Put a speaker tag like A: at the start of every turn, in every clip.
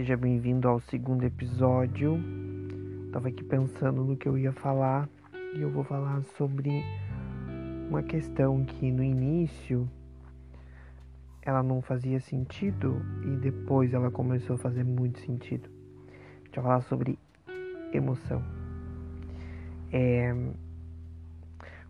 A: Seja bem-vindo ao segundo episódio. Tava aqui pensando no que eu ia falar e eu vou falar sobre uma questão que no início ela não fazia sentido e depois ela começou a fazer muito sentido. Deixa eu falar sobre emoção. É...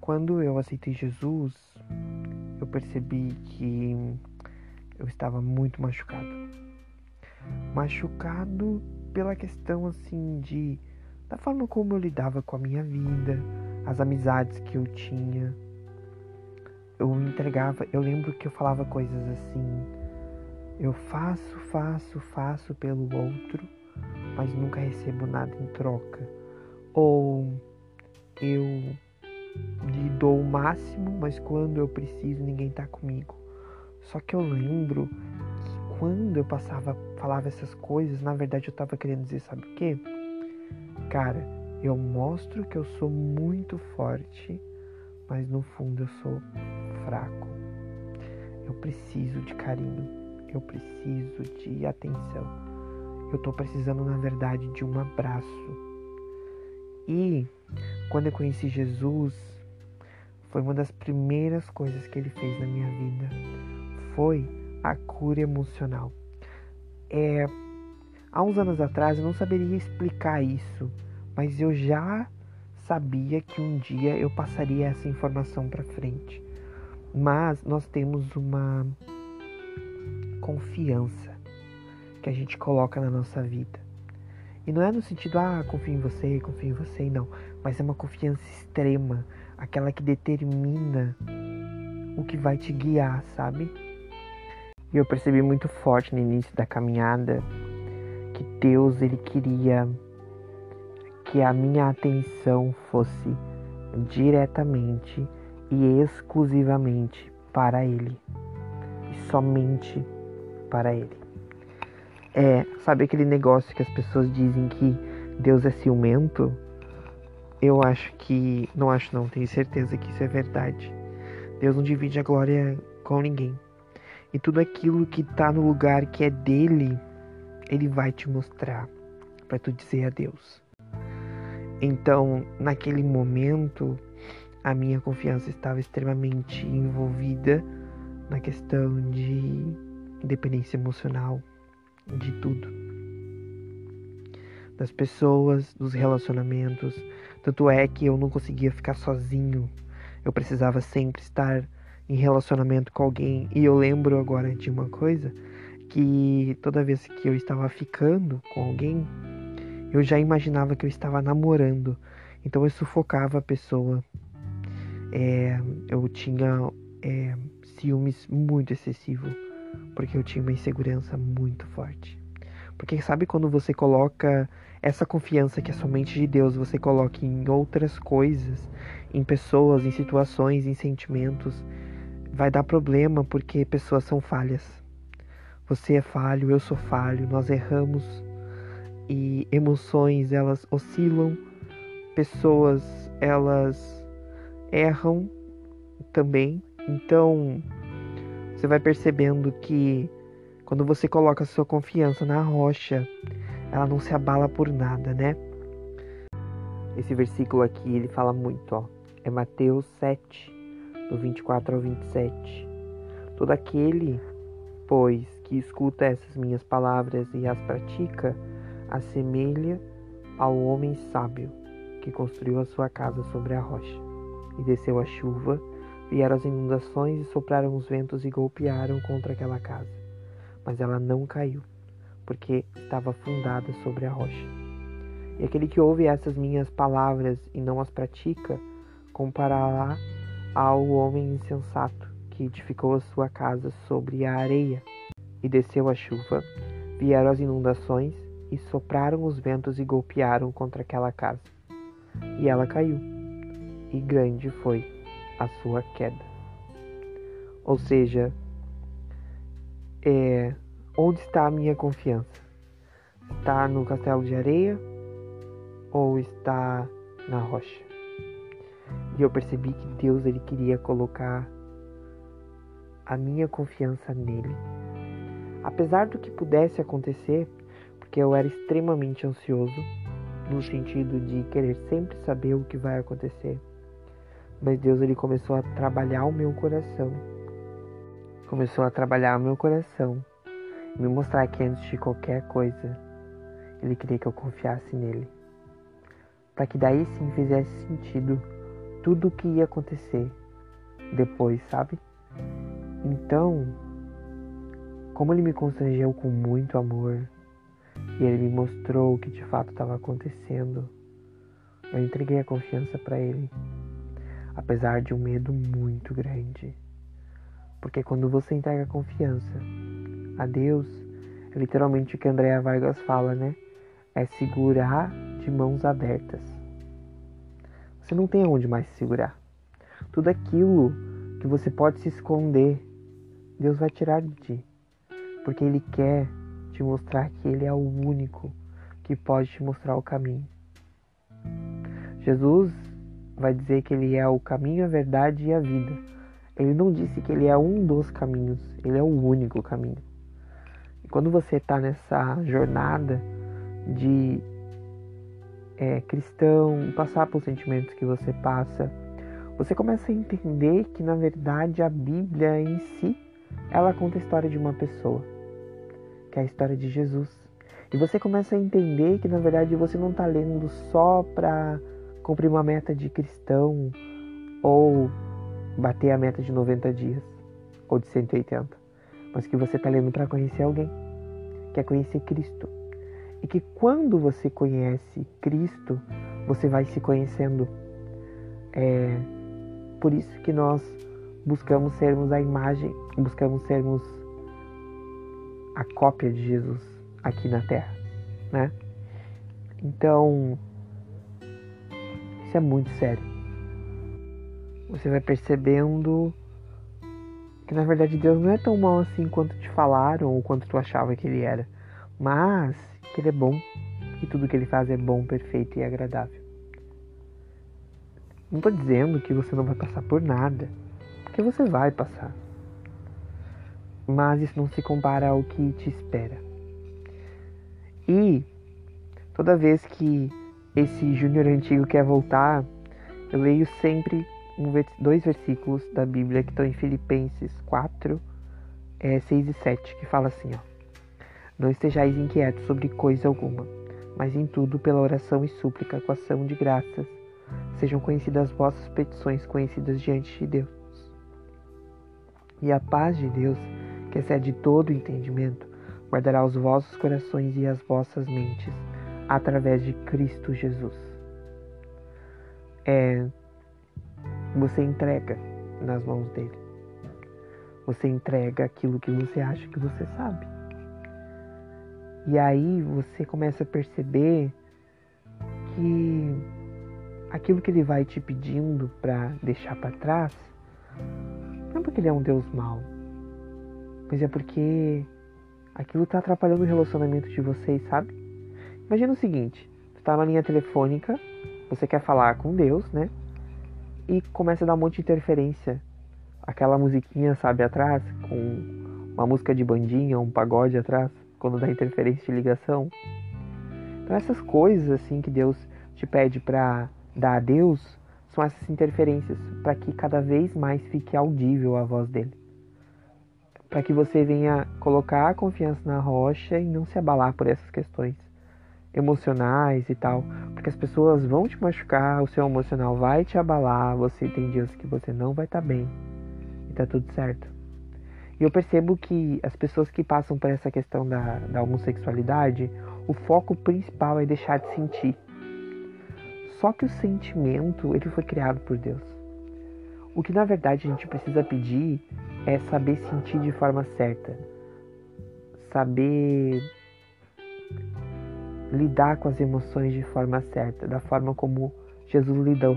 A: Quando eu aceitei Jesus, eu percebi que eu estava muito machucado. Machucado pela questão assim de da forma como eu lidava com a minha vida, as amizades que eu tinha. Eu entregava, eu lembro que eu falava coisas assim: eu faço, faço, faço pelo outro, mas nunca recebo nada em troca. Ou eu lhe dou o máximo, mas quando eu preciso ninguém tá comigo. Só que eu lembro que quando eu passava, falava essas coisas, na verdade eu tava querendo dizer, sabe o quê? Cara, eu mostro que eu sou muito forte, mas no fundo eu sou fraco. Eu preciso de carinho, eu preciso de atenção. Eu tô precisando, na verdade, de um abraço. E quando eu conheci Jesus, foi uma das primeiras coisas que ele fez na minha vida. Foi a cura emocional. É, há uns anos atrás eu não saberia explicar isso, mas eu já sabia que um dia eu passaria essa informação para frente. Mas nós temos uma confiança que a gente coloca na nossa vida. E não é no sentido, ah, confio em você, confio em você, não. Mas é uma confiança extrema, aquela que determina o que vai te guiar, sabe? E eu percebi muito forte no início da caminhada que Deus ele queria que a minha atenção fosse diretamente e exclusivamente para Ele e somente para Ele. É, sabe aquele negócio que as pessoas dizem que Deus é ciumento? Eu acho que. Não acho, não, tenho certeza que isso é verdade. Deus não divide a glória com ninguém. E tudo aquilo que está no lugar que é dele, ele vai te mostrar para tu dizer a Deus. Então, naquele momento, a minha confiança estava extremamente envolvida na questão de dependência emocional, de tudo. Das pessoas, dos relacionamentos. Tanto é que eu não conseguia ficar sozinho. Eu precisava sempre estar em relacionamento com alguém. E eu lembro agora de uma coisa que toda vez que eu estava ficando com alguém, eu já imaginava que eu estava namorando. Então eu sufocava a pessoa. É, eu tinha é, ciúmes muito excessivo, porque eu tinha uma insegurança muito forte. Porque sabe quando você coloca essa confiança que é somente de Deus, você coloca em outras coisas, em pessoas, em situações, em sentimentos, vai dar problema porque pessoas são falhas. Você é falho, eu sou falho, nós erramos e emoções elas oscilam, pessoas elas erram também. Então, você vai percebendo que quando você coloca sua confiança na rocha, ela não se abala por nada, né? Esse versículo aqui, ele fala muito, ó. É Mateus 7, do 24 ao 27. Todo aquele, pois, que escuta essas minhas palavras e as pratica, assemelha ao homem sábio que construiu a sua casa sobre a rocha. E desceu a chuva, vieram as inundações e sopraram os ventos e golpearam contra aquela casa. Mas ela não caiu, porque estava fundada sobre a rocha. E aquele que ouve essas minhas palavras e não as pratica, comparará ao homem insensato que edificou a sua casa sobre a areia. E desceu a chuva, vieram as inundações e sopraram os ventos e golpearam contra aquela casa. E ela caiu, e grande foi a sua queda. Ou seja, é, onde está a minha confiança? Está no castelo de areia ou está na rocha? E eu percebi que Deus ele queria colocar a minha confiança nele. Apesar do que pudesse acontecer, porque eu era extremamente ansioso, no sentido de querer sempre saber o que vai acontecer. Mas Deus ele começou a trabalhar o meu coração. Começou a trabalhar o meu coração, me mostrar que antes de qualquer coisa, ele queria que eu confiasse nele. Para que daí sim fizesse sentido tudo o que ia acontecer depois, sabe? Então, como ele me constrangeu com muito amor e ele me mostrou o que de fato estava acontecendo, eu entreguei a confiança para ele, apesar de um medo muito grande. Porque quando você entrega a confiança a Deus, é literalmente o que Andréa Vargas fala, né? É segurar de mãos abertas. Você não tem onde mais se segurar. Tudo aquilo que você pode se esconder, Deus vai tirar de ti. Porque Ele quer te mostrar que Ele é o único que pode te mostrar o caminho. Jesus vai dizer que Ele é o caminho, a verdade e a vida. Ele não disse que Ele é um dos caminhos, Ele é o único caminho. E quando você está nessa jornada de é, cristão, passar pelos sentimentos que você passa, você começa a entender que na verdade a Bíblia em si, ela conta a história de uma pessoa, que é a história de Jesus. E você começa a entender que na verdade você não está lendo só para cumprir uma meta de cristão ou bater a meta de 90 dias ou de 180, mas que você está lendo para conhecer alguém, quer conhecer Cristo. E que quando você conhece Cristo, você vai se conhecendo. É, por isso que nós buscamos sermos a imagem, buscamos sermos a cópia de Jesus aqui na Terra, né? Então, isso é muito sério. Você vai percebendo que na verdade Deus não é tão mal assim quanto te falaram ou quanto tu achava que ele era, mas que ele é bom e tudo que ele faz é bom, perfeito e agradável. Não estou dizendo que você não vai passar por nada, porque você vai passar. Mas isso não se compara ao que te espera. E toda vez que esse júnior antigo quer voltar, eu leio sempre um, dois versículos da Bíblia que estão em Filipenses 4, é, 6 e 7, que fala assim, ó. Não estejais inquietos sobre coisa alguma, mas em tudo, pela oração e súplica, com ação de graças, sejam conhecidas vossas petições conhecidas diante de Deus. E a paz de Deus, que excede todo entendimento, guardará os vossos corações e as vossas mentes através de Cristo Jesus. É, você entrega nas mãos dele. Você entrega aquilo que você acha que você sabe. E aí você começa a perceber que aquilo que ele vai te pedindo para deixar para trás, não é porque ele é um Deus mau, mas é porque aquilo tá atrapalhando o relacionamento de vocês, sabe? Imagina o seguinte, tu tá na linha telefônica, você quer falar com Deus, né? E começa a dar um monte de interferência. Aquela musiquinha, sabe, atrás, com uma música de bandinha, um pagode atrás, quando dá interferência de ligação. Então essas coisas assim que Deus te pede para dar a Deus são essas interferências, para que cada vez mais fique audível a voz dele. Para que você venha colocar a confiança na rocha e não se abalar por essas questões emocionais e tal, porque as pessoas vão te machucar, o seu emocional vai te abalar, você tem dias que você não vai estar tá bem e tá tudo certo. E eu percebo que as pessoas que passam por essa questão da, da homossexualidade, o foco principal é deixar de sentir só que o sentimento, ele foi criado por Deus. O que na verdade a gente precisa pedir é saber sentir de forma certa. Saber lidar com as emoções de forma certa, da forma como Jesus lidou.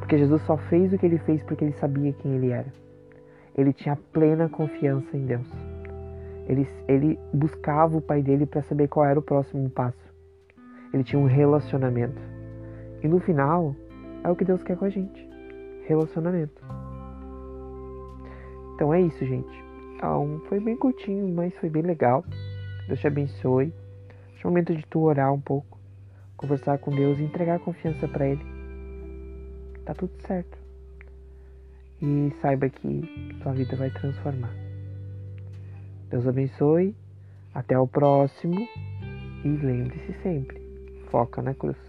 A: Porque Jesus só fez o que ele fez porque ele sabia quem ele era. Ele tinha plena confiança em Deus. Ele, ele buscava o pai dele para saber qual era o próximo passo. Ele tinha um relacionamento. E no final, é o que Deus quer com a gente: relacionamento. Então é isso, gente. Então, foi bem curtinho, mas foi bem legal. Deus te abençoe. Acho é o momento de tu orar um pouco, conversar com Deus e entregar confiança para Ele. Tá tudo certo. E saiba que sua vida vai transformar. Deus abençoe. Até o próximo. E lembre-se sempre: foca na cruz.